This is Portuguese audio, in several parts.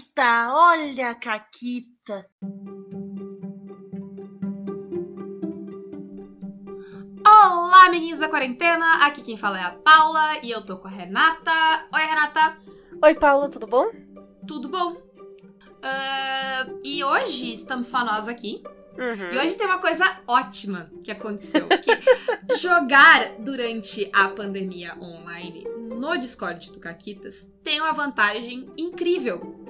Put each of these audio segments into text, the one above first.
Caquita, olha a Caquita. Olá, amiguinhos da quarentena. Aqui quem fala é a Paula e eu tô com a Renata. Oi, Renata. Oi, Paula, tudo bom? Tudo bom? Uh, e hoje estamos só nós aqui. Uhum. E hoje tem uma coisa ótima que aconteceu. Que jogar durante a pandemia online no Discord do Caquitas tem uma vantagem incrível.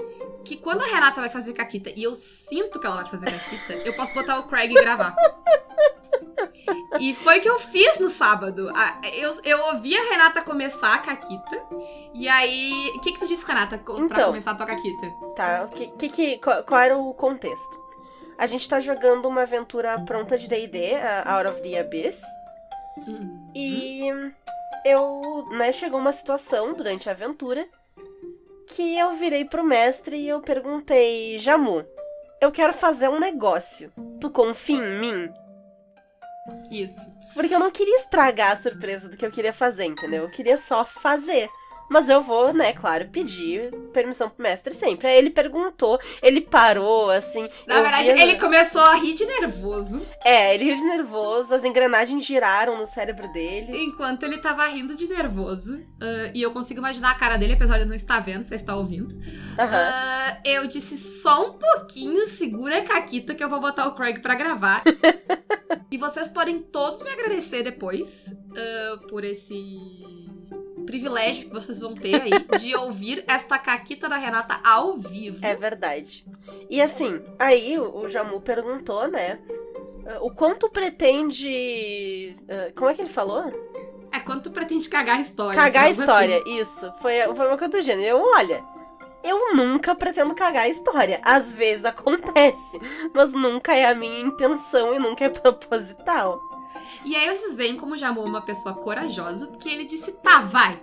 Que quando a Renata vai fazer caquita e eu sinto que ela vai fazer caquita, eu posso botar o Craig e gravar. E foi o que eu fiz no sábado. Eu, eu ouvi a Renata começar a caquita. E aí. O que, que tu disse, Renata, pra Então. começar a tua caquita? Tá, que, que, que- qual, qual era o contexto? A gente tá jogando uma aventura pronta de D&D, Out of the Abyss, Hum. e eu, né, chegou uma situação durante a aventura que eu virei pro mestre e eu perguntei, Jamu, eu quero fazer um negócio, tu confia em mim? Isso. Porque eu não queria estragar a surpresa do que eu queria fazer, entendeu? Eu queria só fazer. Mas eu vou, né, claro, pedir permissão pro mestre sempre. Aí ele perguntou, ele parou, assim. Na verdade, ele começou a rir de nervoso É, ele riu de nervoso, as engrenagens giraram no cérebro dele. enquanto ele tava rindo de nervoso. ah, e eu consigo imaginar a cara dele, apesar de não estar vendo, você está ouvindo. Aham. Ah, eu disse só um pouquinho, segura a Caquita que eu vou botar o Craig pra gravar. e vocês podem todos me agradecer depois ah, por esse privilégio que vocês vão ter aí de ouvir esta Caquita da Renata ao vivo. É verdade. E assim, aí o Jamu perguntou, né? O quanto pretende. uh, Como é que ele falou? É quando tu pretende cagar a história. Cagar a algo história, assim. isso. Foi, foi uma coisa do gênero. Eu, olha, eu nunca pretendo cagar a história. Às vezes acontece, mas nunca é a minha intenção e nunca é proposital. E aí vocês veem como o Jamu é uma pessoa corajosa, porque ele disse, tá, vai.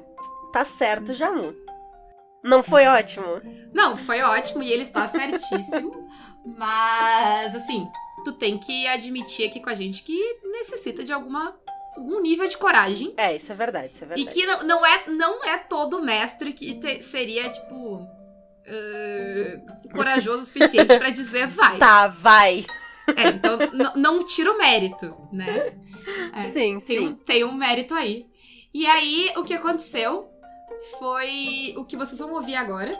Tá certo, Jamu. Não foi ótimo? Não, foi ótimo e ele está certíssimo. mas, assim, tu tem que admitir aqui com a gente que necessita de alguma algum nível de coragem. É, isso é verdade, isso é E verdade. que não, não é, não é todo mestre que te- seria, tipo. ah, corajoso o suficiente pra dizer vai. Tá, vai. É, então não tira o mérito, né? É, sim, tem, um, sim. tem um mérito aí. E aí, o que aconteceu foi o que vocês vão ouvir agora.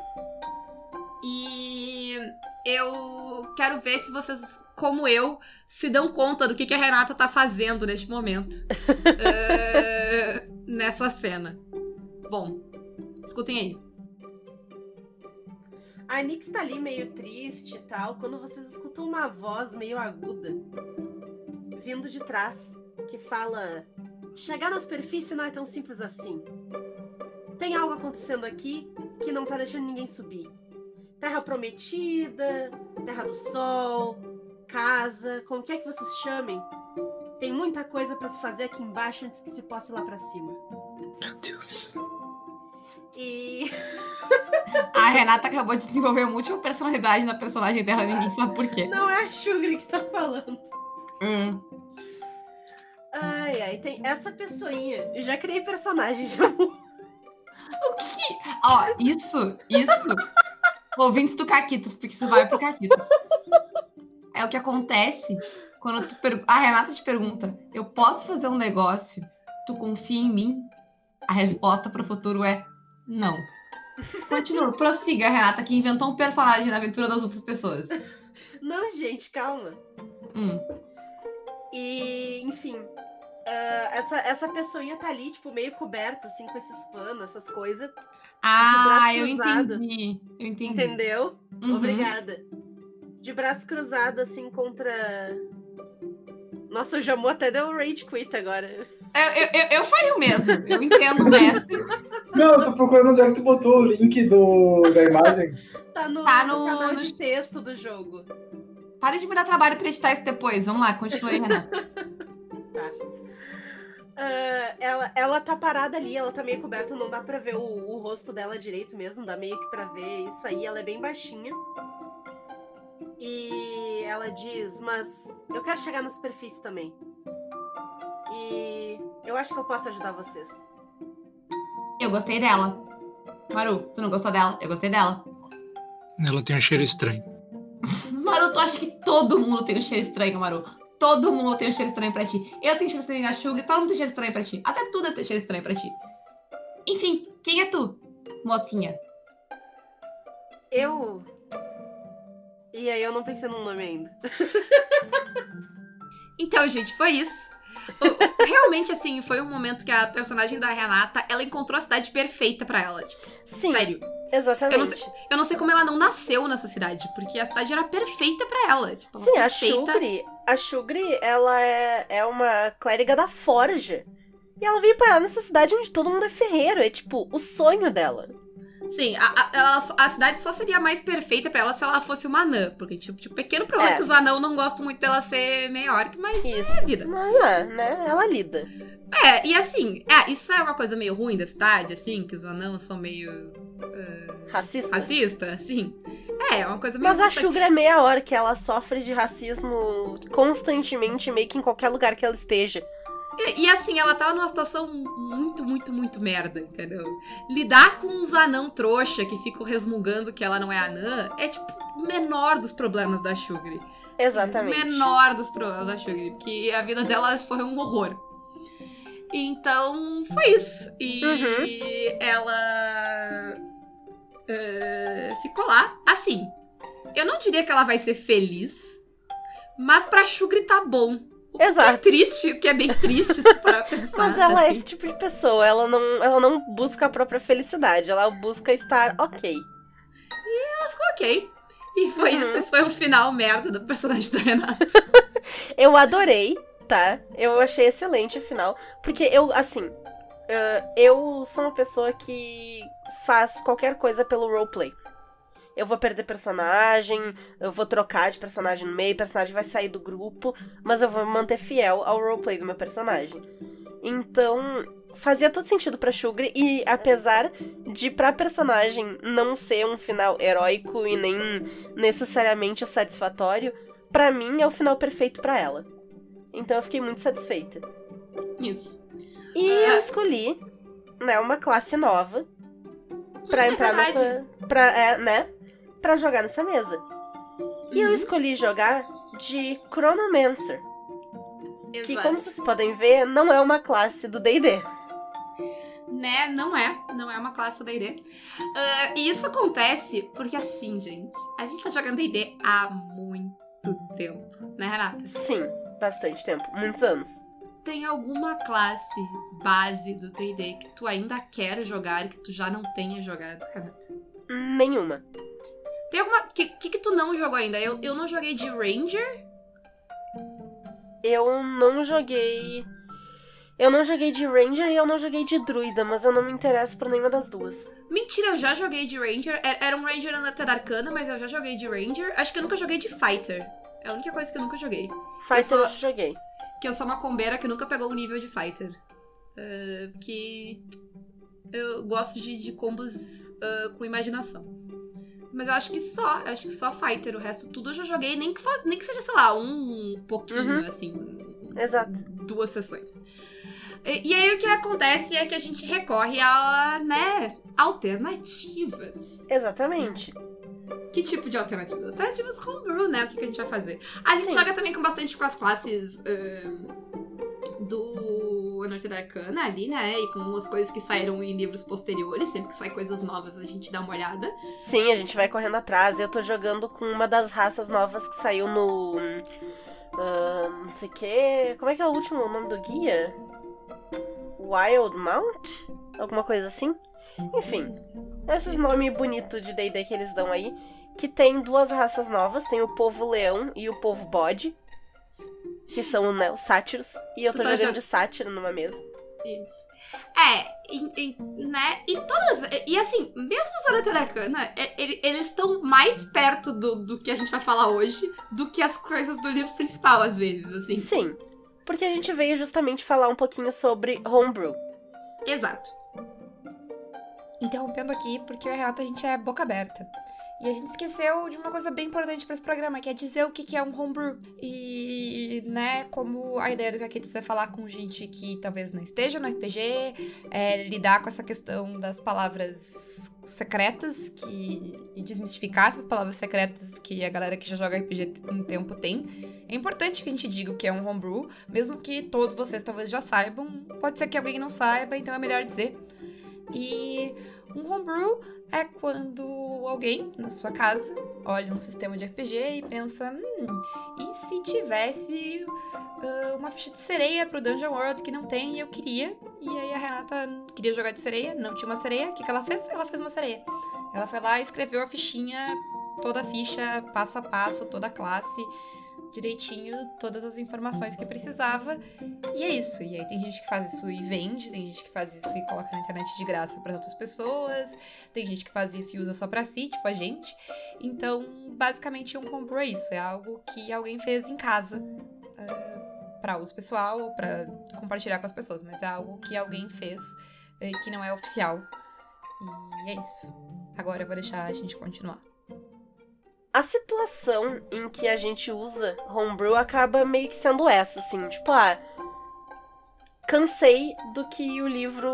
E eu quero ver se vocês, como eu, se dão conta do que, que a Renata tá fazendo neste momento. eh, nessa cena. Bom, escutem aí. A Nix tá ali meio triste e tal, quando vocês escutam uma voz meio aguda vindo de trás que fala: Chegar na superfície não é tão simples assim. Tem algo acontecendo aqui que não tá deixando ninguém subir. Terra prometida, terra do sol, casa, como quer que vocês chamem. Tem muita coisa pra se fazer aqui embaixo antes que se possa ir lá pra cima. Meu Deus. E A Renata acabou de desenvolver múltipla personalidade na personagem dela, ninguém sabe por quê. não é a Shugri que tá falando. Hum. Ai, ai, tem essa pessoinha. Eu já criei personagem já. Ó, isso, isso. Ouvintes do Caquitas, porque isso vai pro Caquitas. É o que acontece quando tu per... a Renata te pergunta: eu posso fazer um negócio? Tu confia em mim? A resposta pro futuro é não. Continua, prossiga, Renata, que inventou um personagem na aventura das outras pessoas. Não, gente, calma. Hum. E, enfim. ah, essa, essa pessoinha tá ali, tipo, meio coberta, assim, com esses panos, essas coisas. Ah, eu cruzado. entendi. Eu entendi. Entendeu? Uhum. Obrigada. De braço cruzado, assim, contra. Nossa, o Jamu até deu rage quit agora. Eu, eu, eu, eu faria o mesmo. Eu entendo o mestre. Não, eu tô procurando onde é que tu botou o link do, da imagem. Tá no, Tá no no- canal de texto do jogo. Pare de me dar trabalho pra editar isso depois. Vamos lá, continue aí, Renata. Ah, ela, ela tá parada ali, ela tá meio coberta, não dá pra ver o, o rosto dela direito mesmo, dá meio que pra ver isso aí. Ela é bem baixinha. E ela diz: Mas eu quero chegar na superfície também. E eu acho que eu posso ajudar vocês. Eu gostei dela. Maru, tu não gostou dela? Eu gostei dela. Ela tem um cheiro estranho. Maru, tu acha que todo mundo tem um cheiro estranho, Maru? Todo mundo tem um cheiro estranho pra ti. Eu tenho cheiro estranho na Suga e todo mundo tem cheiro estranho pra ti. Até tu deve ter cheiro estranho pra ti. Enfim, quem é tu, mocinha? Eu. E aí eu não pensei no nome ainda. Então, gente, foi isso. Realmente, assim, foi um momento que a personagem da Renata, ela encontrou a cidade perfeita pra ela. Tipo, Sim, sério. exatamente. Eu não sei como ela não nasceu nessa cidade, porque a cidade era perfeita pra ela. Tipo, ela Sim, a perfeita. Shugri, a Shugri, ela é, é uma clériga da Forja. E ela veio parar nessa cidade onde todo mundo é ferreiro. É tipo o sonho dela. Sim, a, a, a cidade só seria mais perfeita pra ela se ela fosse uma anã. Porque, tipo, tipo pequeno problema É. é que os anão não gostam muito dela ser meio orc, mas Isso. vida. Mas, é, né? Ela lida. É, e assim, é, isso é uma coisa meio ruim da cidade, assim, que os anãos são meio Racista. racista, assim. É, é uma coisa meio Mas a. Shugri é meia hora que ela sofre de racismo constantemente, meio que em qualquer lugar que ela esteja. E, e, assim, ela tava numa situação muito, muito, muito merda, entendeu? Lidar com uns anão trouxa que ficam resmungando que ela não é anã é, tipo, o menor dos problemas da Shugri. Exatamente. Menor dos problemas da Shugri, porque a vida dela foi um horror. Então, foi isso. E Uhum. ela eh, ficou lá. Assim, eu não diria que ela vai ser feliz, mas pra Shugri tá bom. O que é Exato. triste, o que é bem triste se tu parar pra pensar. Mas ela é assim. esse tipo de pessoa, ela não, ela não busca a própria felicidade, ela busca estar ok. Ok. E foi Uhum. isso. Esse foi o final merda do personagem da Renata. Eu adorei, tá? Eu achei excelente o final. Porque eu, assim, eh, eu sou uma pessoa que faz qualquer coisa pelo roleplay. Eu vou perder personagem, eu vou trocar de personagem no meio, o personagem vai sair do grupo, mas eu vou me manter fiel ao roleplay do meu personagem. Então, fazia todo sentido pra Shugri, e apesar de pra personagem não ser um final heróico e nem necessariamente satisfatório, pra mim é o final perfeito pra ela. Então eu fiquei muito satisfeita. Isso. E Ah. eu escolhi, né, uma classe nova pra É entrar nessa, pra, é, né, pra jogar nessa mesa. E eu Uhum. escolhi jogar de Chronomancer, que Exato. como vocês podem ver, não é uma classe do D&D. Né? Não é. Não é uma classe do D&D. Ah, e isso acontece porque assim, gente, a gente tá jogando D&D há muito tempo, né, Renata? Sim, bastante tempo, muitos anos. Tem alguma classe base do D&D que tu ainda quer jogar e que tu já não tenha jogado, Renata? Nenhuma. Tem alguma... O que, que que tu não jogou ainda? Eu, eu não joguei de Ranger. Eu não joguei. Eu não joguei de Ranger e eu não joguei de Druida, mas eu não me interesso por nenhuma das duas. Mentira, eu já joguei de Ranger. Era um Ranger na Arcana, mas eu já joguei de Ranger. Acho que eu nunca joguei de Fighter. É a única coisa que eu nunca joguei. Fighter sou- eu joguei. Que eu sou uma combeira que nunca pegou o nível de Fighter. Ah, porque eu gosto de, de combos ah, com imaginação. Mas eu acho que só, eu acho que só Fighter. O resto tudo eu já joguei, nem que, nem que seja, sei lá, um pouquinho, Uhum. assim. Exato. duas sessões. E, e aí o que acontece é que a gente recorre a, né, alternativas. Exatamente. Que tipo de alternativas? Alternativas homebrew, né? O que, que a gente vai fazer? A gente Sim. joga também com bastante com as classes ahn, do Anarquia da Arcana ali, né? E com as coisas que saíram em livros posteriores. Sempre que sai coisas novas, a gente dá uma olhada. Sim, a gente vai correndo atrás. Eu tô jogando com uma das raças novas que saiu no. ah, não sei o que. Como é que é o último nome do guia? Wild Mount? Alguma coisa assim? Enfim, esses nomes bonitos de DD que eles dão aí. Que tem duas raças novas: tem o povo leão e o povo bode. Que são né, os sátiros. E eu Tu tô tá jogando jo- de sátiro numa mesa. Isso. É, e, e, né? E todas. E assim, mesmo da Arcana, é- ele- eles estão mais perto do, do que a gente vai falar hoje do que as coisas do livro principal, às vezes, assim. Sim, porque a gente veio justamente falar um pouquinho sobre homebrew. Exato. Interrompendo aqui, porque eu e a Renata a gente é boca aberta. E a gente esqueceu de uma coisa bem importante para esse programa, que é dizer o que, que é um homebrew. E, né, como a ideia do Caquitas é falar com gente que talvez não esteja no RPG, é lidar com essa questão das palavras secretas que e desmistificar essas palavras secretas que a galera que já joga RPG um tempo tem. É importante que a gente diga o que é um homebrew, mesmo que todos vocês talvez já saibam. Pode ser que alguém não saiba, então é melhor dizer. E um homebrew é quando alguém na sua casa olha um sistema de RPG e pensa: hum, e se tivesse uh, uma ficha de sereia pro Dungeon World que não tem e eu queria? E aí a Renata queria jogar de sereia, não tinha uma sereia. O que, que ela fez? Ela fez uma sereia. Ela foi lá e escreveu a fichinha, toda a ficha, passo a passo, toda a classe direitinho todas as informações que precisava. E é isso. E aí tem gente que faz isso e vende, tem gente que faz isso e coloca na internet de graça para outras pessoas, tem gente que faz isso e usa só para si, tipo a gente. Então, basicamente, um compro é isso. É algo que alguém fez em casa. Uh, para uso pessoal, para compartilhar com as pessoas, mas é algo que alguém fez uh, que não é oficial. E é isso. Agora eu vou deixar a gente continuar a situação em que a gente usa homebrew acaba meio que sendo essa, assim, tipo, ah, cansei do que o livro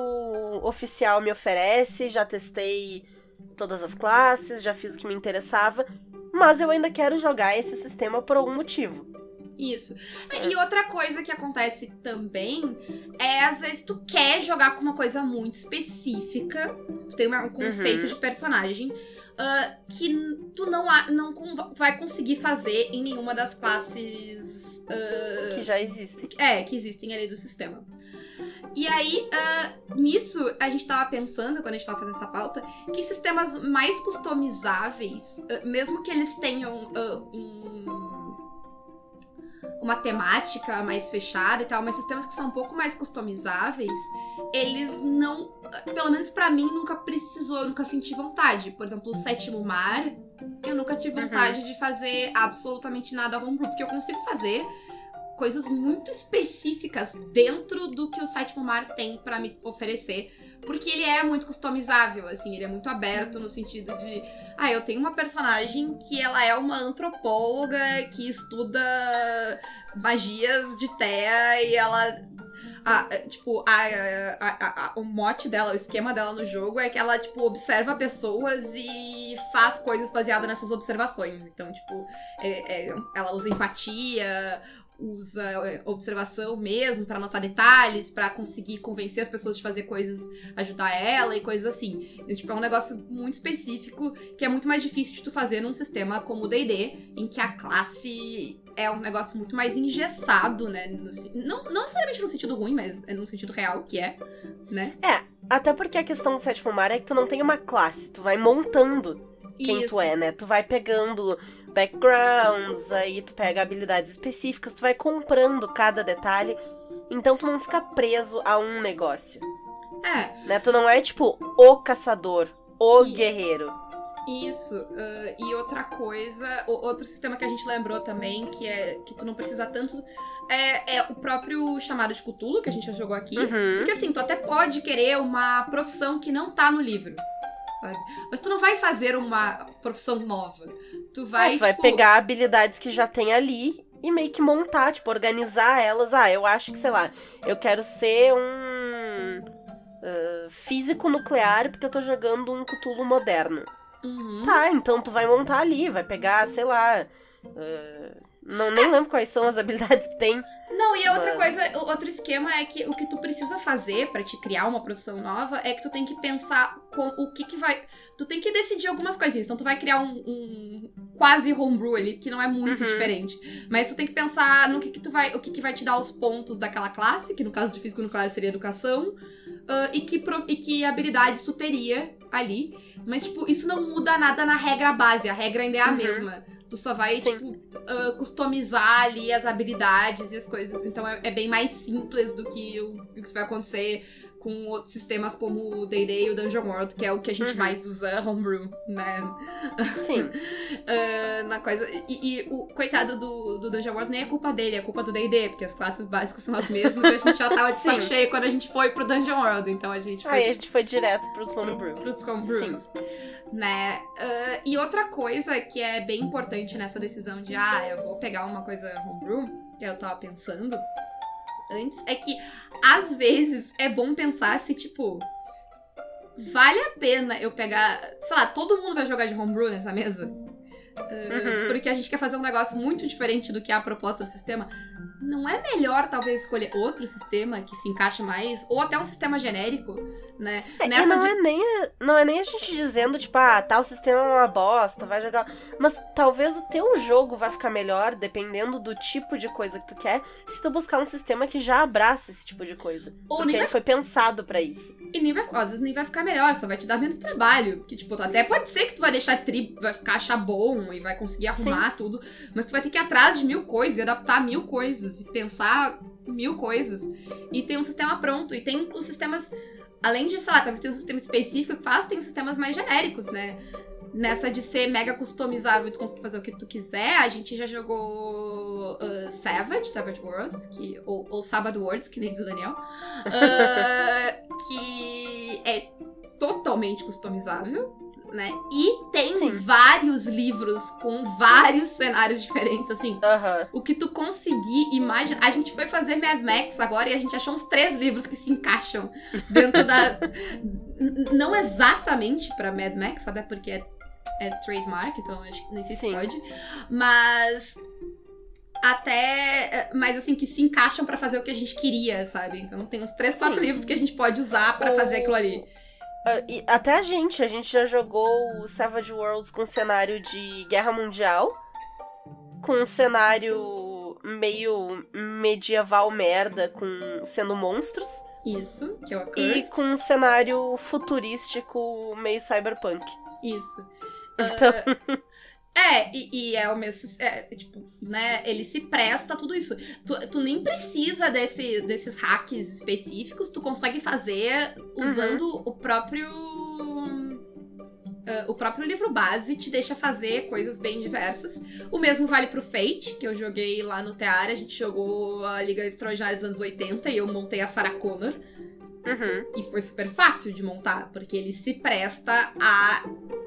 oficial me oferece, já testei todas as classes, já fiz o que me interessava, mas eu ainda quero jogar esse sistema por algum motivo. Isso. E outra coisa que acontece também é, às vezes, tu quer jogar com uma coisa muito específica, tu tem um conceito uhum. de personagem, uh, que tu não, não vai conseguir fazer em nenhuma das classes. Uh, que já existem. É, que existem ali do sistema. E aí, uh, nisso, a gente tava pensando, quando a gente tava fazendo essa pauta, que sistemas mais customizáveis, mesmo que eles tenham um uma temática mais fechada e tal, mas sistemas que são um pouco mais customizáveis, eles não, pelo menos para mim, nunca precisou, eu nunca senti vontade. Por exemplo, o Sétimo Mar, eu nunca tive vontade uhum. de fazer absolutamente nada homebrew, porque eu consigo fazer coisas muito específicas dentro do que o Sétimo Mar tem para me oferecer porque ele é muito customizável, assim, ele é muito aberto no sentido de. Ah, eu tenho uma personagem que ela é uma antropóloga que estuda magias de Terra e ela a, tipo, a, a, o mote dela, o esquema dela no jogo é que ela, tipo, observa pessoas e faz coisas baseadas nessas observações. Então, tipo, é, é, ela usa empatia, usa é, observação mesmo para anotar detalhes, para conseguir convencer as pessoas de fazer coisas, ajudar ela e coisas assim. Então, tipo, é um negócio muito específico que é muito mais difícil de tu fazer num sistema como o D&D, em que a classe é um negócio muito mais engessado, né? No, não, não necessariamente no sentido ruim, mas é no sentido real, que é, né? É, até porque a questão do sétimo mar é que tu não tem uma classe, tu vai montando quem Isso. tu é, né? Tu vai pegando backgrounds, aí tu pega habilidades específicas, tu vai comprando cada detalhe. Então tu não fica preso a um negócio. É. Né? Tu não é tipo o caçador, o e... guerreiro. Isso. Uh, e outra coisa, outro sistema que a gente lembrou também, que é que tu não precisa tanto, é, é o próprio chamado de Cthulhu, que a gente já jogou aqui. Uhum. Porque assim, tu até pode querer uma profissão que não tá no livro sabe? Mas tu não vai fazer uma profissão nova. Tu vai. É, tu tipo... vai pegar habilidades que já tem ali e meio que montar, tipo, organizar elas. Ah, eu acho que, sei lá, eu quero ser um uh, físico nuclear porque eu tô jogando um Cthulhu moderno. Uhum. Tá, então tu vai montar ali, vai pegar, sei lá. Uh, não, nem lembro quais são as habilidades que tem. Não, e a outra mas... coisa, outro esquema é que o que tu precisa fazer para te criar uma profissão nova é que tu tem que pensar com o que que vai. Tu tem que decidir algumas coisinhas. Então tu vai criar um, um quase homebrew ali, que não é muito uhum. diferente. Mas tu tem que pensar no que que tu vai. O que que vai te dar os pontos daquela classe, que no caso de físico nuclear seria educação. Uh, e, que, e que habilidades tu teria ali. Mas, tipo, isso não muda nada na regra base. A regra ainda é a uhum. mesma. Tu só vai, Sim. tipo, uh, customizar ali as habilidades e as coisas. Então é, é bem mais simples do que o, o, que vai acontecer com outros sistemas como o D&D e o Dungeon World, que é o que a gente Uhum. mais usa homebrew, né? Sim. Ah, na coisa. E, e o coitado do, do Dungeon World nem é culpa dele, é culpa do D&D, porque as classes básicas são as mesmas e a gente já tava de saco Sim. cheio quando a gente foi pro Dungeon World, então a gente foi Aí a gente foi direto pros homebrew. pros homebrews. Né? Ah, e outra coisa que é bem importante nessa decisão de, ah, eu vou pegar uma coisa homebrew, que eu tava pensando antes, é que às vezes é bom pensar se, tipo, vale a pena eu pegar. Sei lá, todo mundo vai jogar de homebrew nessa mesa? Uhum. Porque a gente quer fazer um negócio muito diferente do que é a proposta do sistema. Não é melhor, talvez, escolher outro sistema que se encaixe mais? Ou até um sistema genérico, né? É, Nessa não de- é, nem a, não é nem a gente dizendo, tipo, ah, tal sistema é uma bosta, vai jogar. Mas talvez o teu jogo vai ficar melhor, dependendo do tipo de coisa que tu quer, se tu buscar um sistema que já abraça esse tipo de coisa. Ou porque ele vai foi pensado pra isso. E nem vai, às vezes nem vai ficar melhor, só vai te dar menos trabalho. Que, tipo, até pode ser que tu vai deixar tri, vai ficar achar bom e vai conseguir arrumar tudo. Mas tu vai ter que ir atrás de mil coisas e adaptar mil coisas e pensar mil coisas. E tem um sistema pronto. E tem os sistemas. Além de, sei lá, talvez tenha um sistema específico que faz, tem os sistemas mais genéricos, né? Nessa de ser mega customizável e tu conseguir fazer o que tu quiser, a gente já jogou uh, Savage, Savage Worlds, que, ou, ou Sabbath Worlds, que nem diz o Daniel. Ah, que é totalmente customizável, né? E tem Sim. vários livros com vários cenários diferentes, assim. O que tu conseguir imaginar. A gente foi fazer Mad Max agora e a gente achou uns três livros que se encaixam dentro da. Não exatamente pra Mad Max, sabe? Porque é, é trademark, então acho que nem sei se Sim. pode. Mas. Até. Mas assim, que se encaixam pra fazer o que a gente queria, sabe? Então tem uns três, quatro livros que a gente pode usar pra fazer aquilo ali. Ah, até a gente, a gente já jogou o Savage Worlds com cenário de Guerra Mundial, com um cenário meio medieval merda, com sendo monstros, Isso, que é o e com um cenário futurístico meio cyberpunk. Isso. Então, É, e, e é o mesmo. É, tipo, né? Ele se presta a tudo isso. Tu, tu nem precisa desse, desses hacks específicos, tu consegue fazer usando o próprio. ah, o próprio livro base te deixa fazer coisas bem diversas. O mesmo vale pro Fate, que eu joguei lá no Teara. A gente jogou a Liga Extraordinária dos anos 80 e eu montei a Sarah Connor. uhum, E foi super fácil de montar, porque ele se presta a,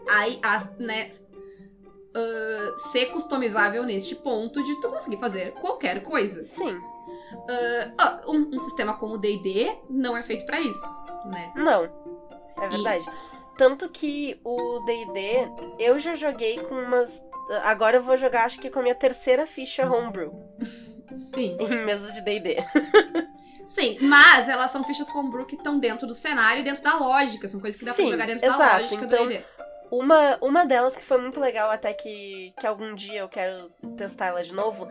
a, a né, ah, ser customizável neste ponto de tu conseguir fazer qualquer coisa. sim. Ah, um, um sistema como o D&D não é feito pra isso, né? Não, é verdade. Tanto que o D&D, eu já joguei com umas... Agora eu vou jogar, acho que com a minha terceira ficha homebrew, Sim, em mesa de D&D. sim, mas elas são fichas homebrew que estão dentro do cenário e dentro da lógica, são coisas que dá pra Sim, jogar dentro da exato, lógica então- do D&D. Uma, uma delas que foi muito legal, até que, que algum dia eu quero testar ela de novo,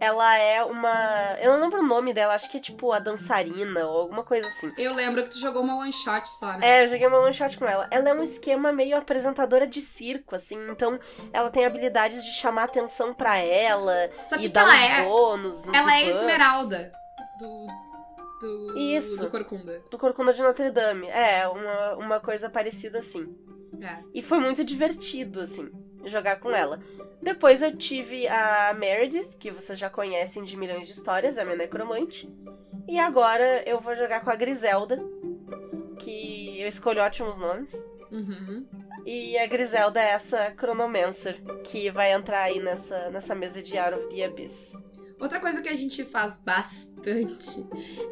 ela é uma. Eu não lembro o nome dela, acho que é tipo a dançarina ou alguma coisa assim. Eu lembro que tu jogou uma one shot só, né? É, eu joguei uma one shot com ela. Ela é um esquema meio apresentadora de circo, assim, então ela tem habilidades de chamar atenção pra ela Sabe e que dar ela uns é? bônus. uns Ela é esmeralda do. Do. Isso. Do Corcunda. Do Corcunda de Notre Dame. É, uma, uma coisa parecida assim. É. E foi muito divertido, assim, jogar com ela. Depois eu tive a Meredith, que vocês já conhecem de milhões de histórias, a minha necromante. E agora eu vou jogar com a Griselda, que eu escolho ótimos nomes. Uhum. E a Griselda é essa Chronomancer, que vai entrar aí nessa, nessa mesa de Out of the Abyss. Outra coisa que a gente faz bastante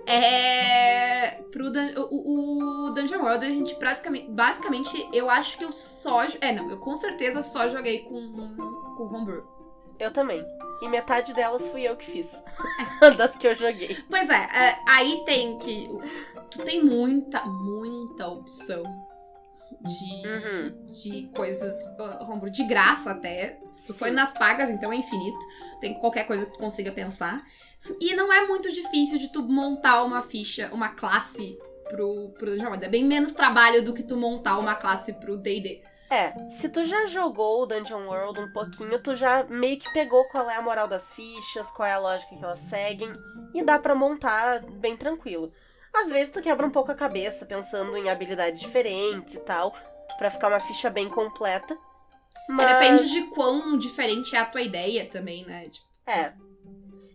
é. Pro dun- o, o Dungeon World, a gente basicamente. Basicamente, eu acho que eu só. É, não, eu com certeza só joguei com, com Homebrew. Eu também. E metade delas fui eu que fiz. das que eu joguei. Pois é, é, aí tem que. Tu tem muita, muita opção de, Uhum. de coisas uh, homebrew de graça até. Se tu Sim. for nas pagas, então é infinito. Tem qualquer coisa que tu consiga pensar. E não é muito difícil de tu montar uma ficha, uma classe pro, pro Dungeon World. É bem menos trabalho do que tu montar uma classe pro D&D. É, se tu já jogou o Dungeon World um pouquinho, tu já meio que pegou qual é a moral das fichas, qual é a lógica que elas seguem, e dá pra montar bem tranquilo. Às vezes tu quebra um pouco a cabeça pensando em habilidades diferentes e tal, pra ficar uma ficha bem completa. É, Mas... Depende de quão diferente é a tua ideia também, né? Tipo, É.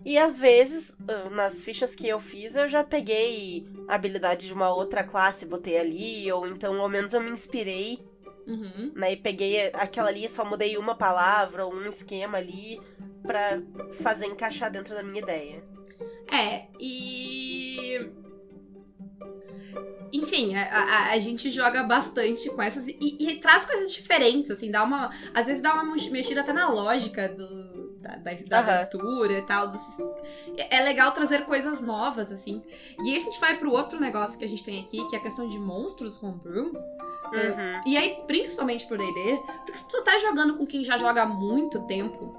E às vezes, nas fichas que eu fiz, eu já peguei a habilidade de uma outra classe, botei ali, ou então ao menos eu me inspirei, uhum. né? E peguei aquela ali, só mudei uma palavra ou um esquema ali pra fazer encaixar dentro da minha ideia. É, e. Enfim, a, a, a gente joga bastante com essas. E, e traz coisas diferentes, assim, dá uma. Às vezes dá uma mexida até na lógica do, da, da, da Aham. aventura e tal. dos- é é legal trazer coisas novas, assim. E aí a gente vai pro outro negócio que a gente tem aqui, que é a questão de monstros homebrew. Uhum. E aí, principalmente pro DD, porque se tu tá jogando com quem já joga há muito tempo.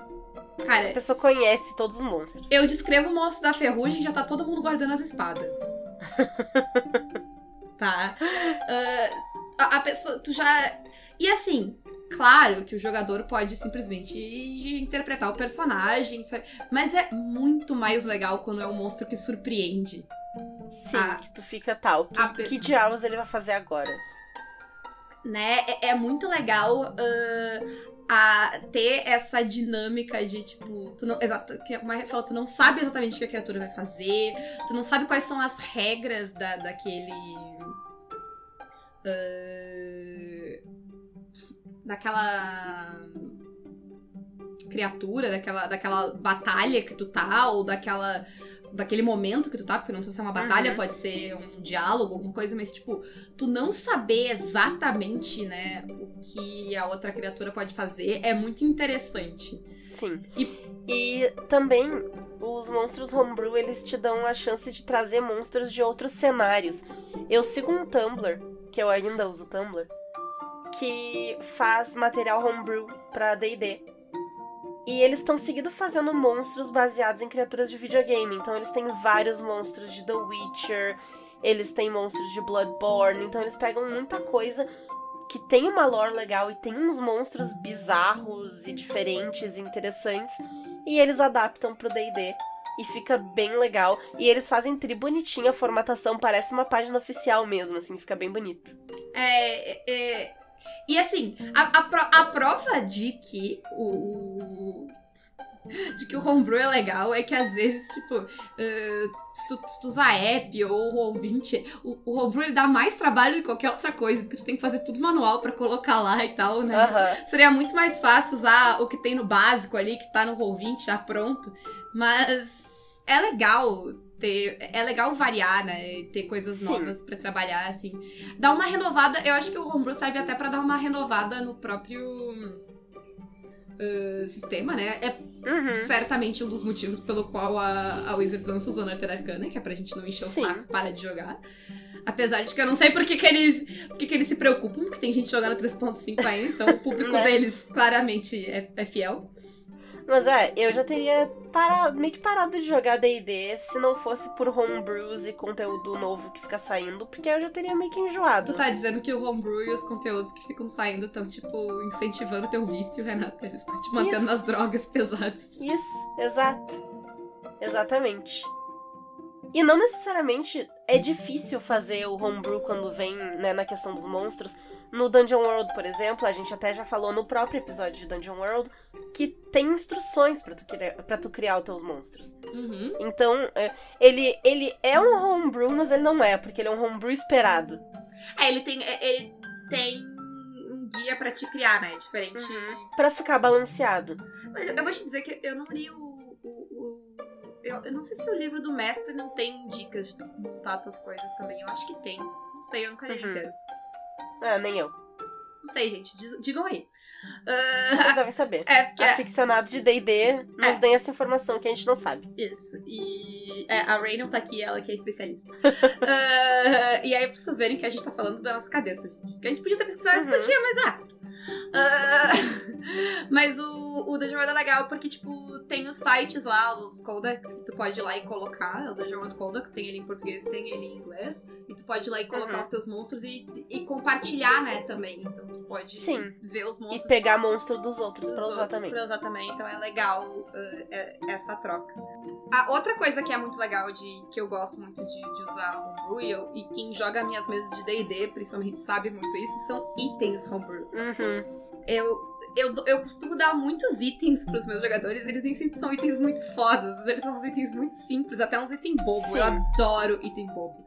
Cara, A pessoa conhece todos os monstros. eu descrevo o monstro da ferrugem e já tá todo mundo guardando as espadas. tá? Ah, a, a pessoa, tu já. E assim, claro que o jogador pode simplesmente interpretar o personagem, sabe? mas é muito mais legal quando é um monstro que surpreende. Sim, a- que tu fica tal. a Que, que diabos ele vai fazer agora? Né? É, é muito legal ah, a ter essa dinâmica de, tipo, tu não. Exato, que o Marret falou, tu não sabe exatamente o que a criatura vai fazer, tu não sabe quais são as regras da, daquele. ah, daquela criatura, daquela, daquela batalha que tu tá, ou daquela. Daquele momento que tu tá, porque não precisa ser uma batalha, Uhum. pode ser um diálogo, alguma coisa, mas tipo, tu não saber exatamente, né, o que a outra criatura pode fazer é muito interessante. Sim. E- E também os monstros homebrew, eles te dão a chance de trazer monstros de outros cenários. Eu sigo um Tumblr, que eu ainda uso Tumblr, que faz material homebrew pra D&D. E eles estão seguindo fazendo monstros baseados em criaturas de videogame. Então eles têm vários monstros de The Witcher, eles têm monstros de Bloodborne, então eles pegam muita coisa que tem uma lore legal e tem uns monstros bizarros e diferentes e interessantes e eles adaptam pro D&D e fica bem legal e eles fazem tri bonitinha a formatação, parece uma página oficial mesmo, assim, fica bem bonito. É, é- e assim, a, a, pro- a prova de que o, de que o homebrew é legal é que às vezes, tipo, eh, se, tu, se tu usar app ou ouvinte, o, o homebrew ele dá mais trabalho do que qualquer outra coisa, porque tu tem que fazer tudo manual pra colocar lá e tal, né? Aham. Seria muito mais fácil usar o que tem no básico ali, que tá no Roll20 já pronto. Mas é legal ter. É legal variar, né? Ter coisas Sim. novas pra trabalhar, assim. Dar uma renovada. Eu acho que o Homebrew serve até pra dar uma renovada no próprio. uh, sistema, né? É Uhum. certamente um dos motivos pelo qual a, a Wizards lança o Zonater Arcana, que é pra gente não encher o Sim. saco para de jogar. Apesar de que eu não sei por que, que eles. Por que, que eles se preocupam, porque tem gente jogando 3.5 ainda, então o público Né? deles claramente é, é fiel. Mas é, eu já teria parado, meio que parado de jogar D&D se não fosse por homebrews e conteúdo novo que fica saindo, porque eu já teria meio que enjoado. Tu tá dizendo que o homebrew e os conteúdos que ficam saindo estão, tipo, incentivando teu vício, Renata. Eles estão te mantendo Isso. nas drogas pesadas. Isso, exato. Exatamente. E não necessariamente é difícil fazer o homebrew quando vem né, na questão dos monstros. No Dungeon World, por exemplo, a gente até já falou no próprio episódio de Dungeon World que tem instruções pra tu, criar, pra tu criar os teus monstros. Uhum. Então, é, ele, ele é um homebrew, mas ele não é, porque ele é um homebrew esperado. É, ele tem. é, Ele tem um guia pra te criar, né? Diferente. Uhum. Pra ficar balanceado. Mas eu vou te dizer que eu não li o. o- o- eu, eu não sei se o livro do mestre não tem dicas de montar tuas coisas também. Eu acho que tem. Não sei, eu nunca li Uhum. inteiro. Ah, nem eu. Não sei, gente. diz- digam aí. Ah, Vocês devem saber. é, porque. Aficionados de D&D nos É. deem essa informação que a gente não sabe. Isso. E é, a Ray não tá aqui, ela que é especialista. Ah, e aí, pra vocês verem que a gente tá falando da nossa cabeça, gente. Que a gente podia ter pesquisado isso Uhum. podia, mas ah. Ah, Mas o, o Dungeon World é legal porque, tipo, tem os sites lá, os codecs que tu pode ir lá e colocar. É o Dungeon World Codex, tem ele em português, tem ele em inglês. E tu pode ir lá e colocar Uhum. os teus monstros e, e compartilhar, né, também. Então tu pode Sim. ver os monstros E pegar monstro dos outros pra usar também. pra usar também. Então é legal uh, é- essa troca. A outra coisa que é muito legal, de que eu gosto muito de, de usar homebrew, e, e quem joga minhas mesas de D&D, principalmente, sabe muito isso, são itens homebrew. Uhum. Eu, eu, eu costumo dar muitos itens pros meus jogadores, eles nem sempre são itens muito fodas, eles são uns itens muito simples, até uns itens bobo. Sim. Eu adoro item bobo.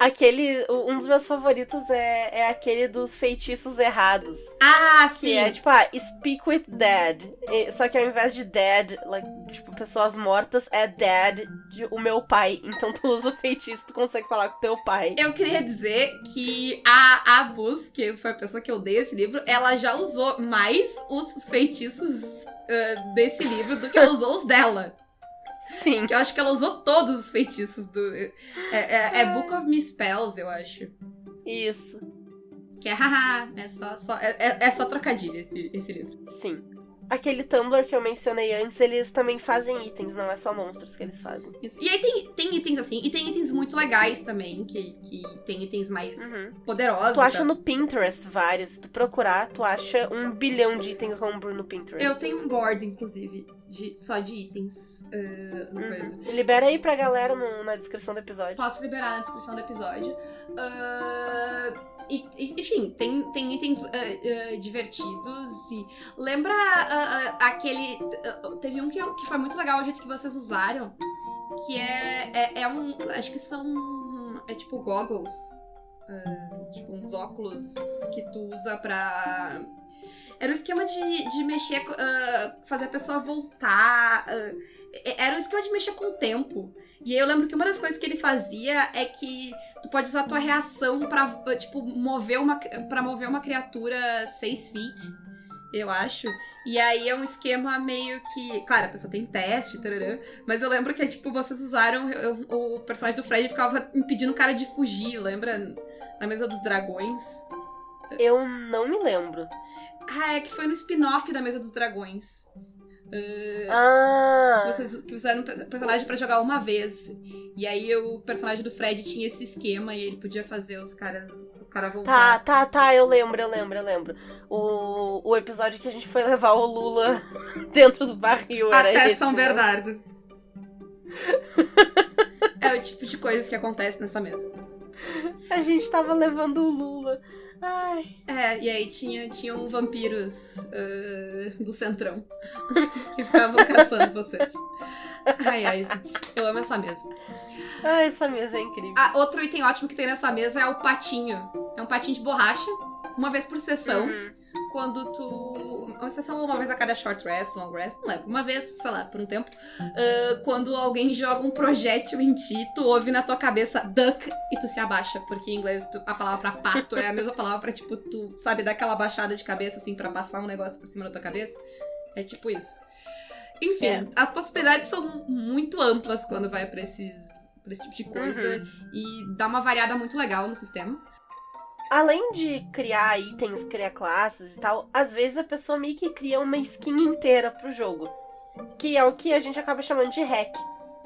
Aquele. o- Um dos meus favoritos é, é aquele dos feitiços errados. Ah, Que sim! é tipo, ah, speak with dead. Só que ao invés de dead, like, tipo, pessoas mortas, é dead de o meu pai. Então tu usa o feitiço, tu consegue falar com teu pai. Eu queria dizer que a, a Bus, que foi a pessoa que eu dei esse livro, ela já usou mais os feitiços ah, desse livro do que ela usou os dela. Sim. Que eu acho que ela usou todos os feitiços do. É, é, é Book of Misspells, eu acho. Isso. Que é haha, é só, só, é, é- é só trocadilho esse, esse livro. Sim. Aquele Tumblr que eu mencionei antes, eles também fazem itens, não é só monstros que eles fazem. Isso. E aí tem, tem itens assim, e tem itens muito legais também, que, que tem itens mais Uhum. poderosos. Tu acha tá? no Pinterest vários. Se tu procurar, tu acha um bilhão de itens homebrew no Pinterest. Eu tenho um board, inclusive, de, só de itens. Uhum. Libera aí pra galera no- na descrição do episódio. Posso liberar na descrição do episódio. Ah, e- enfim, tem, tem itens ah, divertidos e. Lembra aquele. teve um que, eu- que foi muito legal o jeito que vocês usaram. Que é, é, é um. Acho que são. É tipo goggles. tipo uns óculos que tu usa pra. Era um esquema de, de mexer, ah, fazer a pessoa voltar. ah, era um esquema de mexer com o tempo. E eu lembro que uma das coisas que ele fazia é que tu pode usar a tua reação pra, tipo, mover uma, pra mover uma criatura 6 feet, eu acho. E aí é um esquema meio que. Claro, a pessoa tem teste, mas eu lembro que, tipo, vocês usaram. o personagem do Fred ficava impedindo o cara de fugir, lembra? Na mesa dos dragões. Eu não me lembro. Ah, é que foi no spin-off da mesa dos dragões. Ah, Ah! vocês que usaram um pe- personagem pra jogar uma vez. E aí o personagem do Fred tinha esse esquema e ele podia fazer os caras. O cara Tá, voltar. tá, tá, eu lembro, eu lembro, eu lembro. O, o episódio que a gente foi levar o Lula dentro do barril era Até esse. São né? Bernardo. é o tipo de coisas que acontece nessa mesa. A gente tava levando o Lula. Ai. É, e aí tinha, tinham vampiros ah, do centrão que ficavam caçando vocês. Ai, ai, gente. Eu amo essa mesa. Ai, essa mesa é incrível. Ah, outro item ótimo que tem nessa mesa é o patinho. É um patinho de borracha, uma vez por sessão. Uhum. Quando tu. Uma sessão uma vez a cada short rest, long rest, não lembro. Uma vez, sei lá, por um tempo. ah, quando alguém joga um projétil em ti, tu ouve na tua cabeça duck e tu se abaixa. Porque em inglês tu- a palavra pra pato é a mesma palavra pra, tipo, tu, sabe, dar aquela baixada de cabeça assim pra passar um negócio por cima da tua cabeça. É tipo isso. Enfim, É. as possibilidades são muito amplas quando vai pra esses. Pra esse tipo de coisa. Uhum. E dá uma variada muito legal no sistema. Além de criar itens, criar classes e tal, às vezes a pessoa meio que cria uma skin inteira pro jogo. Que é o que a gente acaba chamando de hack,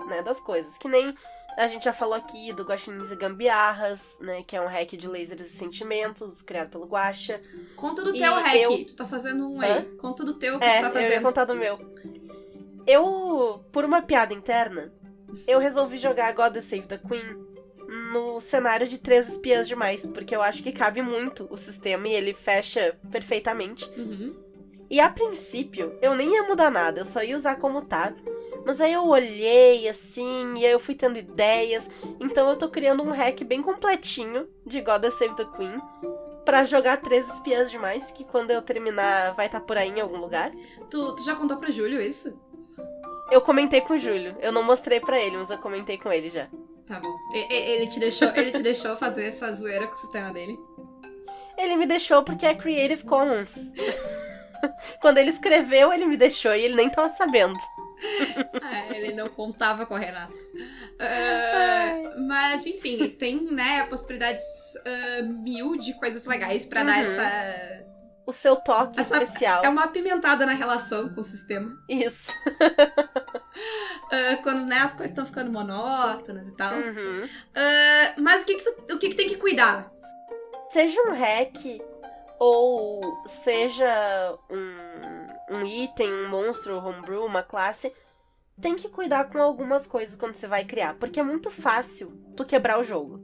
né, das coisas. Que nem a gente já falou aqui do Guaxinins e Gambiarras, né, que é um hack de lasers e sentimentos, criado pelo Guaxa. Conta do E teu hack. eu- Tu tá fazendo um Hã? aí. Conta do teu que É, tu tá eu ia fazendo. contar do meu. Eu, por uma piada interna, eu resolvi jogar God Save the Queen no cenário de três espiãs demais, porque eu acho que cabe muito o sistema e ele fecha perfeitamente. Uhum. E a princípio, eu nem ia mudar nada, eu só ia usar como tá. Mas aí eu olhei assim, e aí eu fui tendo ideias. Então eu tô criando um hack bem completinho de God Save the Queen. Pra jogar três espiãs demais, que quando eu terminar vai estar por aí em algum lugar. Tu, tu já contou pro Júlio isso? Eu comentei com o Júlio. Eu não mostrei pra ele, mas eu comentei com ele já. Tá bom. Ele te deixou, ele te deixou fazer essa zoeira com o sistema dele? Ele me deixou porque é Creative Commons. Quando ele escreveu, ele me deixou e ele nem tava sabendo. Ah, ele não contava com a Renata. Ah, mas, enfim, tem, né, possibilidades ah, mil de coisas legais pra dar Uhum. essa. o seu toque Essa- especial. É uma apimentada na relação com o sistema. Isso. Ah, quando né, as coisas estão ficando monótonas e tal. Uhum. Ah, mas o, que, que, tu- o que, que tem que cuidar? Seja um hack ou seja um, um item, um monstro, homebrew, uma classe, tem que cuidar com algumas coisas quando você vai criar, porque é muito fácil tu quebrar o jogo.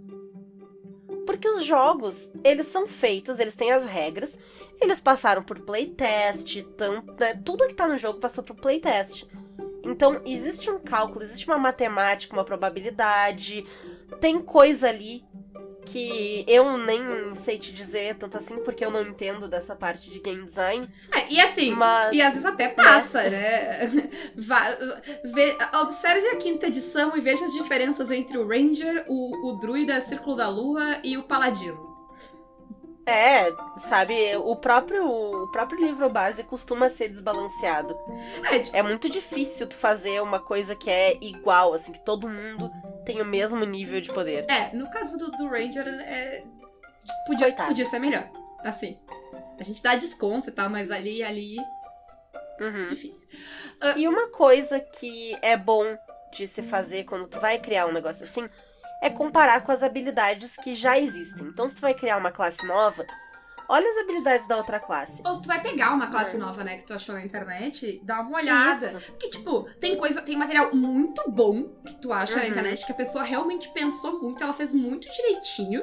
Porque os jogos, eles são feitos, eles têm as regras, eles passaram por playtest, né, tudo que tá no jogo passou por playtest. Então, existe um cálculo, existe uma matemática, uma probabilidade, tem coisa ali que eu nem sei te dizer tanto assim, porque eu não entendo dessa parte de game design, É, e assim, mas e às vezes até passa, né? Vá- vê- observe a quinta edição e veja as diferenças entre o Ranger, o, o Druida Círculo da Lua e o Paladino. É, sabe, o próprio, o próprio livro base costuma ser desbalanceado. É, tipo, É muito difícil tu fazer uma coisa que é igual, assim, que todo mundo tem o mesmo nível de poder. é, no caso do, do Ranger, é, podia, Coitado. podia ser melhor. Assim. A gente dá desconto e tal, mas ali, ali, Uhum. difícil. E uma coisa que é bom de se fazer quando tu vai criar um negócio assim é comparar com as habilidades que já existem. Então, se tu vai criar uma classe nova, olha as habilidades da outra classe. Ou se tu vai pegar uma classe É. nova, né, que tu achou na internet, dá uma olhada. Isso. Porque, tipo, tem coisa, tem material muito bom que tu acha na Uhum. internet, que a pessoa realmente pensou muito, ela fez muito direitinho.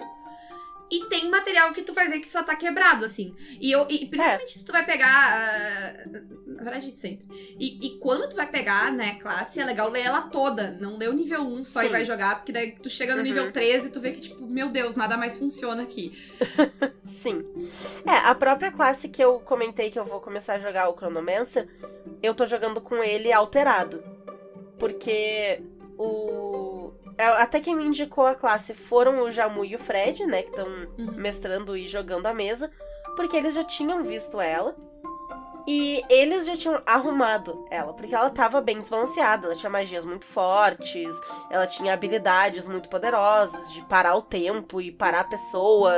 E tem material que tu vai ver que só tá quebrado, assim. E, eu, e principalmente se tu vai pegar. ah, na verdade, sempre. E, e quando tu vai pegar, né, classe, é legal ler ela toda. Não ler o nível 1 só e Sim. vai jogar, porque daí tu chega no Uhum. nível 13 e tu vê que, tipo, meu Deus, nada mais funciona aqui. Sim. É, a própria classe que eu comentei que eu vou começar a jogar o Chronomancer, eu tô jogando com ele alterado. Porque o. é, Até quem me indicou a classe foram o Jamu e o Fred, né? Que estão Uhum. mestrando e jogando a mesa. Porque eles já tinham visto ela. E eles já tinham arrumado ela, porque ela tava bem desbalanceada. Ela tinha magias muito fortes, ela tinha habilidades muito poderosas de parar o tempo e parar a pessoa,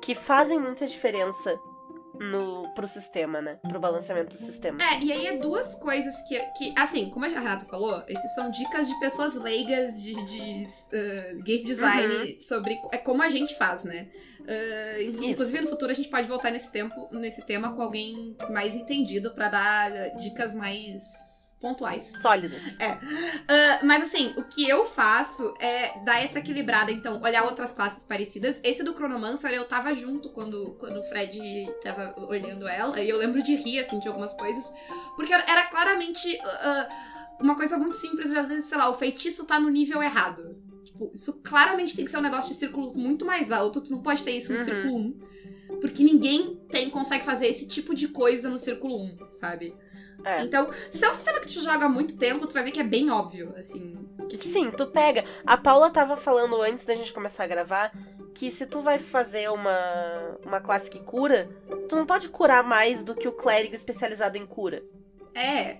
que fazem muita diferença no, pro sistema, né? Pro balanceamento do sistema. É, e aí é duas coisas que, que, assim, como a Renata falou, esses são dicas de pessoas leigas de, de, uh, game design sobre é como a gente faz, né? Uh, inclusive no futuro a gente pode voltar nesse tempo, nesse tema com alguém mais entendido pra dar dicas mais pontuais. Sólidas. Ah, mas assim, o que eu faço é dar essa equilibrada, então, olhar outras classes parecidas. Esse do Chronomancer eu tava junto quando, quando o Fred tava olhando ela, e eu lembro de rir, assim, de algumas coisas. Porque era, claramente ah, uma coisa muito simples, às vezes, sei lá, o feitiço tá no nível errado. Tipo, isso claramente tem que ser um negócio de círculos muito mais alto, tu não pode ter isso no Uhum. círculo 1. Porque ninguém tem, consegue fazer esse tipo de coisa no círculo 1, sabe? É. Então, se é um sistema que tu joga há muito tempo, tu vai ver que é bem óbvio, assim. Que, tipo, Sim, tu pega. A Paula tava falando antes da gente começar a gravar que se tu vai fazer uma, uma classe que cura, tu não pode curar mais do que o clérigo especializado em cura. É.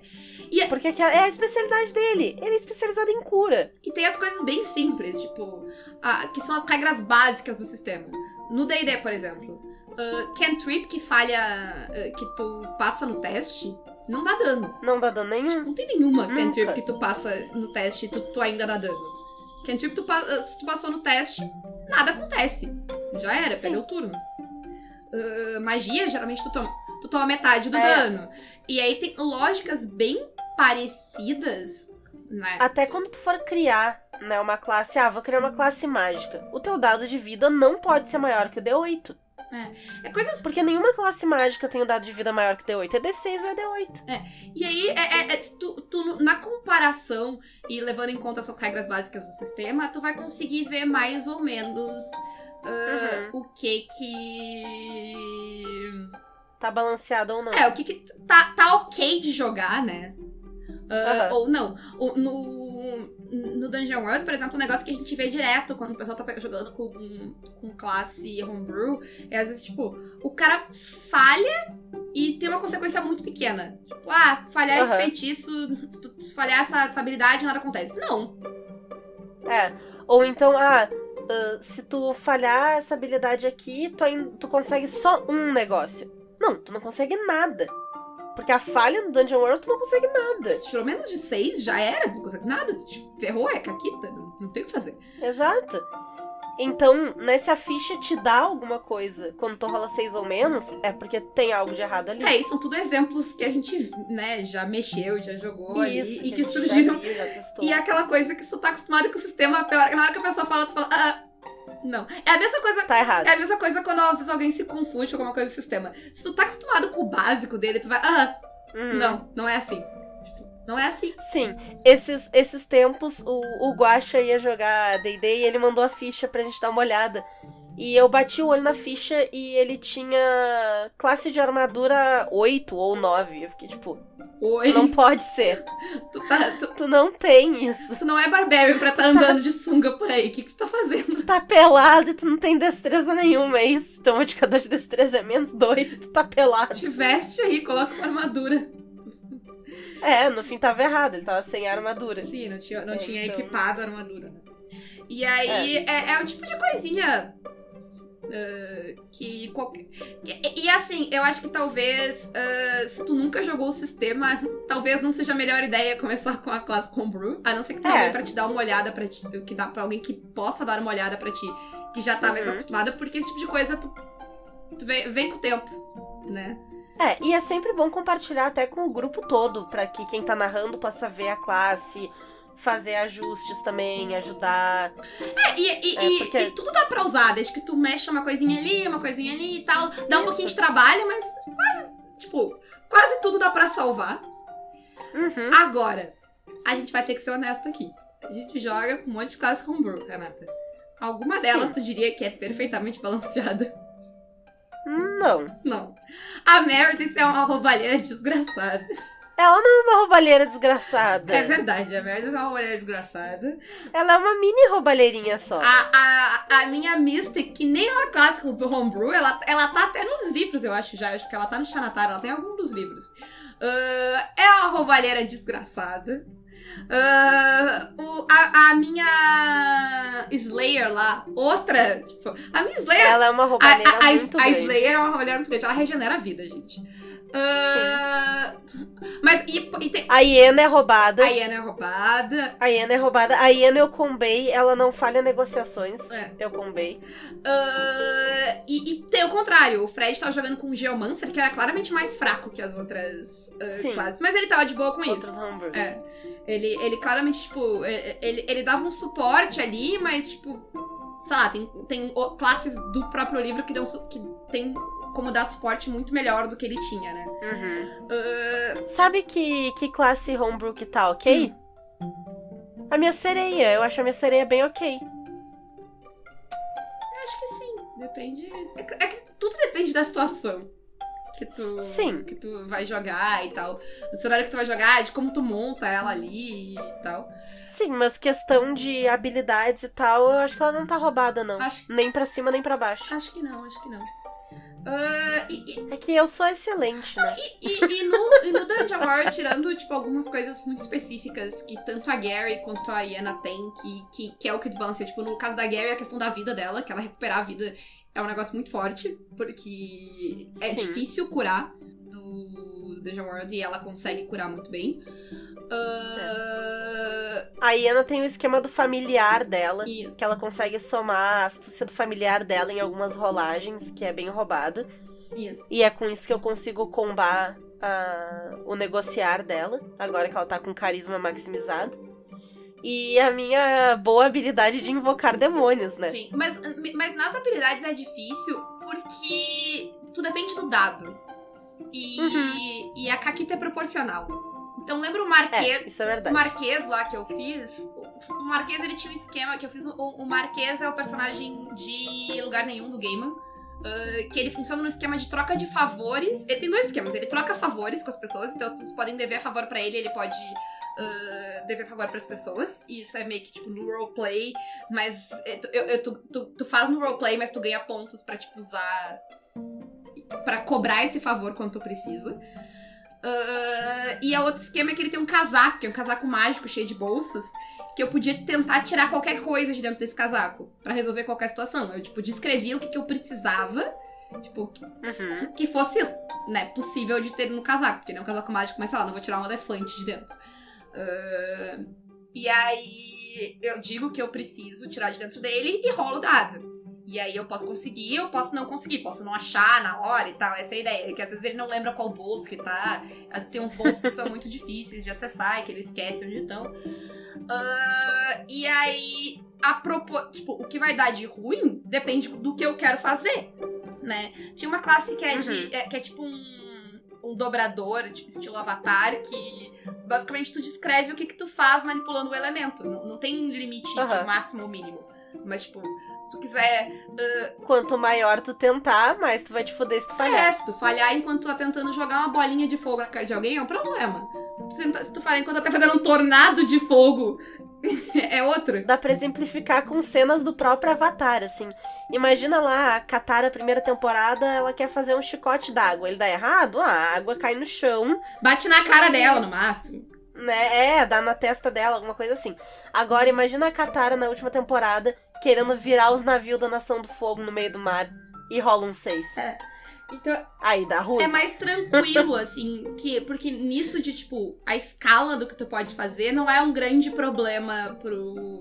Porque aquela- é a especialidade dele. Ele é especializado em cura. E tem as coisas bem simples, tipo, ah, que são as regras básicas do sistema. No DD, por exemplo, ah, cantrip que falha, ah, que tu passa no teste, não dá dano. Não dá dano nenhum. Não tem nenhuma Nunca. cantrip que tu passa no teste e tu, tu ainda dá dano. Cantrip, tu, se tu passou no teste, nada acontece. Já era, Sim. perdeu o turno. Ah, magia, geralmente tu toma, tu toma metade do É. dano. E aí tem lógicas bem parecidas, né? Até quando tu for criar, né, uma classe, ah, vou criar uma classe mágica. O teu dado de vida não pode ser maior que o D8. É coisas Porque nenhuma classe mágica tem o dado de vida maior que o D8. É D6 ou é D8. E aí, é, é- é- tu, tu, na comparação e levando em conta essas regras básicas do sistema, tu vai conseguir ver mais ou menos ah, o que que. Tá balanceado ou não. É, o que que tá, tá ok de jogar, né? Ah, Aham. Ou não. O- no, no Dungeon World, por exemplo, um negócio que a gente vê direto quando o pessoal tá jogando com, com classe homebrew é às vezes, tipo, o cara falha e tem uma consequência muito pequena. Tipo, ah, se falhar esse Aham. feitiço, se tu se falhar essa, essa habilidade, nada acontece. Não. É. Ou então, ah, ah, se tu falhar essa habilidade aqui, tu, tu consegue só um negócio. Não, tu não consegue nada. Porque a falha no Dungeon World tu não consegue nada. Se tirou menos de seis, já era, não consegue nada. Tu te ferrou, é caquita, não, não tem o que fazer. Exato. Então, né, se a ficha te dá alguma coisa quando tu rola seis ou menos, é porque tem algo de errado ali. É, isso são tudo exemplos que a gente, né, já mexeu, já jogou ali Isso, e que, a gente surgiram. Viu. E é aquela coisa que tu tá acostumado com o sistema, na hora que a pessoa fala, tu fala, ah, não. É a mesma coisa. Tá errado. É a mesma coisa quando às vezes alguém se confunde com alguma coisa do sistema. Se tu tá acostumado com o básico dele, tu vai, ah, Uhum. não, não é assim. Tipo, não é assim. Sim, esses, esses tempos o, o Guaxa ia jogar D&D e ele mandou a ficha pra gente dar uma olhada. E eu bati o olho na ficha e ele tinha classe de armadura 8 ou 9. Eu fiquei tipo, Oi, não pode ser. tu, tá, tu, Tu não tem isso. tu não é barbarian pra tá andando de sunga por aí. O que, que tu tá fazendo? Tu tá pelado e tu não tem destreza nenhuma. É isso. Teu modificador de destreza é menos 2 e tu tá pelado. Te veste aí, coloca uma armadura. É, no fim tava errado. Ele tava sem armadura. Sim, não tinha, não É, tinha então. equipado a armadura. né? E aí é, é o tipo de coisinha ah, que qualquer. E, e assim, eu acho que talvez ah, se tu nunca jogou o sistema, talvez não seja a melhor ideia começar com a classe Homebrew. A não ser que tenha É. alguém pra te dar uma olhada pra ti. Que dá pra alguém que possa dar uma olhada pra ti, que já tá mais Uhum. acostumada, porque esse tipo de coisa tu, tu vem, vem com o tempo, né? É, e é sempre bom compartilhar até com o grupo todo, pra que quem tá narrando possa ver a classe, fazer ajustes também, ajudar. É, e, e, É, porque- e tudo dá pra usar, desde que tu mexa uma coisinha ali, uma coisinha ali e tal. Dá um Isso. pouquinho de trabalho, mas quase, tipo, quase tudo dá pra salvar. Uhum. Agora, a gente vai ter que ser honesto aqui. A gente joga com um monte de classe homebrew, Renata. Alguma delas Sim. tu diria que é perfeitamente balanceada? Não. Não. A Meredith é uma roubalheira desgraçada. Ela não é uma roubalheira desgraçada. É verdade, a Meredith é uma roubalheira desgraçada. Ela é uma mini roubalheirinha só. A, a, a minha Mystic, que nem é uma clássica homebrew, ela, ela tá até nos livros, eu acho já. Eu acho que ela tá no Xanatar, ela tem algum dos livros. Ah, é uma roubalheira desgraçada. Ah, o- a, a minha Slayer lá, outra. Tipo, a minha Slayer. Ela é uma A, roubalheira a, a, muito a grande. Slayer é uma roubalheira muito grande, ela regenera a vida, gente. Ah, mas e, e tem. A Iena é roubada. A Iana é roubada. A Iena é roubada. A Iena eu combei, ela não falha negociações. É. Eu combei. Ah, e, e tem o contrário, o Fred tava jogando com o Geomancer, que era claramente mais fraco que as outras Sim. classes. Mas ele tava de boa com isso. Outros homebrews. É. Ele, ele claramente, tipo, é- ele, ele dava um suporte ali, mas, tipo, sei lá, tem, tem classes do próprio livro que, dão, que tem como dar suporte muito melhor do que ele tinha, né? Uhum. Ah, Sabe que, que classe homebrew que tá ok? Hum. A minha sereia. Eu acho a minha sereia bem ok. acho que sim. Depende. É que, é que tudo depende da situação. Que tu, Sim. que tu vai jogar e tal. Do cenário que tu vai jogar, de como tu monta ela ali e tal. Sim, mas questão de habilidades e tal, eu acho que ela não tá roubada, não. Acho, Nem pra cima, nem pra baixo. acho que não, acho que não. Ah, e, e- É que eu sou excelente, né? E, e no, e no Dungeon War, tirando, tipo, algumas coisas muito específicas que tanto a Gary quanto a Iana tem, que, que, que é o que desbalanceia. Tipo, no caso da Gary, a questão da vida dela, que ela recuperar a vida é um negócio muito forte, porque é Sim. difícil curar do Dungeon World e ela consegue curar muito bem. Ah, A Iena tem o esquema do familiar dela, e- que ela consegue somar a astúcia do familiar dela em algumas rolagens, que é bem roubado. isso. E é com isso que eu consigo combar a- o negociar dela, agora que ela tá com carisma maximizado. E a minha boa habilidade de invocar demônios, né? Sim, mas, mas nas habilidades é difícil porque tu depende do dado. E, Uhum. e a Kakita é proporcional. Então lembra o É, Marquês, isso é o verdade. Marquês lá que eu fiz? O, o Marquês ele tinha um esquema que eu fiz. O, o Marquês é o personagem de lugar nenhum do Gaiman. ah, que ele funciona no esquema de troca de favores. Ele tem dois esquemas. Ele troca favores com as pessoas, então as pessoas podem dever favor pra ele, ele pode ah, dever favor pras pessoas. E isso é meio que tipo no roleplay. Mas é, eu- eu- tu, tu- tu faz no roleplay, mas tu ganha pontos pra tipo usar. Pra cobrar esse favor quando tu precisa. Ah, e a outro esquema é que ele tem um casaco, que é um casaco mágico cheio de bolsas, que eu podia tentar tirar qualquer coisa de dentro desse casaco pra resolver qualquer situação. Eu, tipo, descrevia o que, que eu precisava Tipo, Uhum. que fosse, né, possível de ter no casaco, porque né, um casaco mágico, mas sei lá, não vou tirar um elefante de dentro. Ah, e aí eu digo que eu preciso tirar de dentro dele e rolo o dado. E aí eu posso conseguir, eu posso não conseguir, posso não achar na hora e tal. Essa é a ideia. Que às vezes ele não lembra qual bolso que tá. Tem uns bolsos que são muito difíceis de acessar e que ele esquece onde estão. Ah, e aí, a propo... tipo, o que vai dar de ruim depende do que eu quero fazer, né? Tinha uma classe que é, de, Uhum. é- que é tipo um, um dobrador, tipo, estilo avatar, que basicamente tu descreve o que, que tu faz manipulando o elemento. Não, não tem limite Aham. de máximo ou mínimo. Mas, tipo, se tu quiser Quanto maior tu tentar, mais tu vai te fuder se tu É, falhar. se tu falhar enquanto tu tá tentando jogar uma bolinha de fogo na cara de alguém, é um problema. Se tu, tenta- se tu falhar enquanto tu tá fazendo um tornado de fogo, é outro. Dá pra exemplificar com cenas do próprio Avatar, assim. Imagina lá, a Katara, primeira temporada, ela quer fazer um chicote d'água. Ele dá errado, a água cai no chão, Bate na cara dela, no máximo. Né? É, dá na testa dela, alguma coisa assim. Agora, imagina a Katara na última temporada, querendo virar os navios da Nação do Fogo no meio do mar e rola um seis. Então, Aí dá ruim. é mais tranquilo, assim, que porque nisso de, tipo, a escala do que tu pode fazer não é um grande problema pro.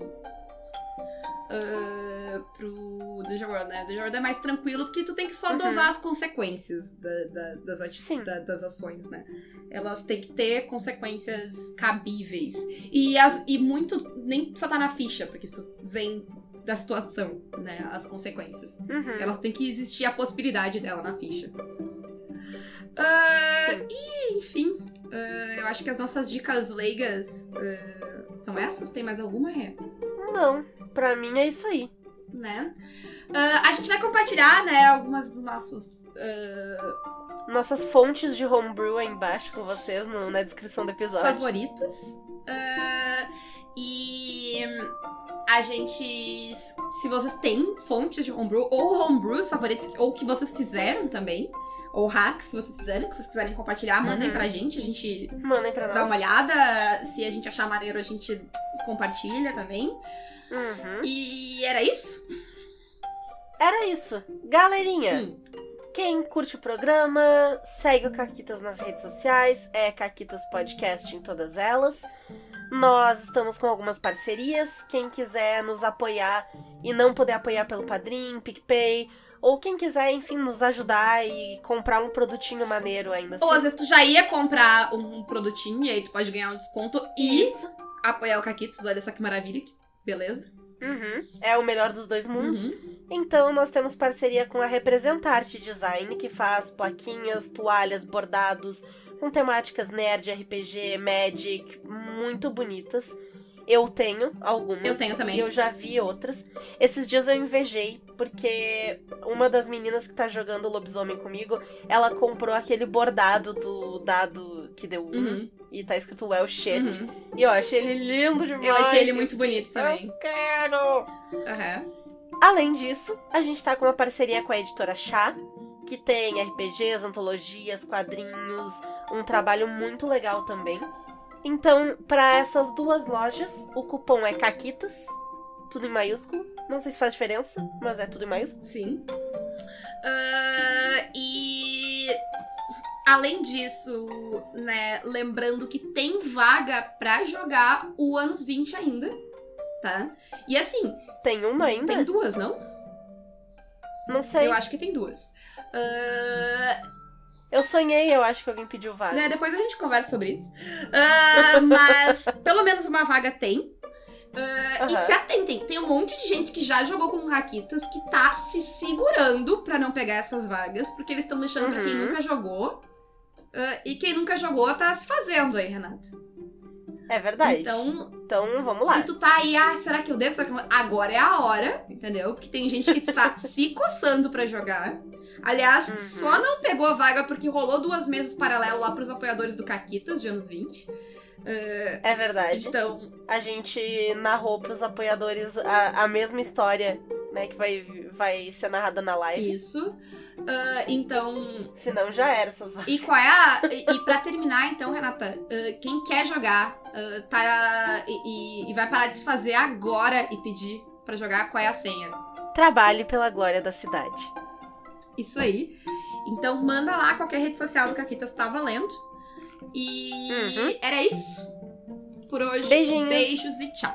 Ah, pro The World, né? The World é mais tranquilo porque tu tem que só Uhum. dosar as consequências da- da- das, ati- da- das ações, né? Elas têm que ter consequências cabíveis. E, as, e muito nem precisa estar na ficha, porque isso vem da situação, né? As consequências. Uhum. Elas têm que existir a possibilidade dela na ficha. Sim. e, enfim, ah, eu acho que as nossas dicas leigas ah, são essas. Tem mais alguma, Rê? Não, pra mim é isso aí. Né? Ah, a gente vai compartilhar, né, algumas dos nossos. Nossas fontes de homebrew aí embaixo com vocês no- na descrição do episódio. favoritos. E a gente. Se vocês têm fontes de homebrew ou homebrews favoritos, ou que vocês fizeram também, ou hacks que vocês fizeram, que vocês quiserem compartilhar, mandem Uhum. pra gente. A gente Mandem pra nós. dá uma olhada. Se a gente achar maneiro, a gente compartilha também. Uhum. E era isso? Era isso. Galerinha, Hum. quem curte o programa, segue o Caquitas nas redes sociais, é Caquitas Podcast em todas elas. Nós estamos com algumas parcerias. Quem quiser nos apoiar e não poder apoiar pelo Padrim, PicPay, ou quem quiser, enfim, nos ajudar e comprar um produtinho maneiro ainda Ou às assim. vezes tu já ia comprar um produtinho e aí tu pode ganhar um desconto e Isso. apoiar o Caquitos. Olha só que maravilha, que beleza. Uhum. É o melhor dos dois mundos. Uhum. Então, nós temos parceria com a Representarte Design, que faz plaquinhas, toalhas, bordados com temáticas nerd, RPG, Magic, muito bonitas. Eu tenho algumas. Eu tenho também. E eu já vi outras. Esses dias eu invejei, porque uma das meninas que tá jogando lobisomem comigo, ela comprou aquele bordado do dado que deu um, Uhum. e tá escrito Well Shit. Uhum. E eu achei ele lindo demais. Eu achei ele muito bonito também. Eu quero! Aham. Além disso, a gente tá com uma parceria com a editora Chá, que tem RPGs, antologias, quadrinhos, um trabalho muito legal também. Então, para essas duas lojas, o cupom é CAQUITAS, tudo em maiúsculo. Não sei se faz diferença, mas é tudo em maiúsculo. Sim. Ah, e além disso, né, lembrando que tem vaga pra jogar o anos 20 ainda, tá? E assim, Tem uma ainda? tem duas, não? Não sei. Eu acho que tem duas. Ah, Eu sonhei, eu acho que alguém pediu vaga. né, depois a gente conversa sobre isso. Ah, mas pelo menos uma vaga tem. Ah, E Aham. se atentem, tem um monte de gente que já jogou com Raquitas que tá se segurando pra não pegar essas vagas, porque eles estão deixando pra quem Uhum. nunca jogou. Ah, e quem nunca jogou tá se fazendo aí, Renata. É verdade. Então, Então, vamos lá. se tu tá aí, ah, será que eu devo? Será que eu- Agora é a hora, entendeu? Porque tem gente que está se coçando pra jogar. Aliás, Uhum. só não pegou a vaga porque rolou duas mesas paralelas lá pros apoiadores do Caquitas de anos 20. Ah, É verdade. então, A gente narrou pros apoiadores a, a mesma história, né, que vai, vai ser narrada na live. isso. Ah, então, Senão já era essas vagas. E qual é a. E, pra terminar, então, Renata, uh, quem quer jogar uh, tá. E, e- vai parar de se fazer agora e pedir pra jogar qual é a senha. Trabalhe pela glória da cidade. Isso aí. Então manda lá qualquer rede social do Caquitas tá valendo. E Uhum. era isso por hoje. Beijinhos. Beijos e tchau.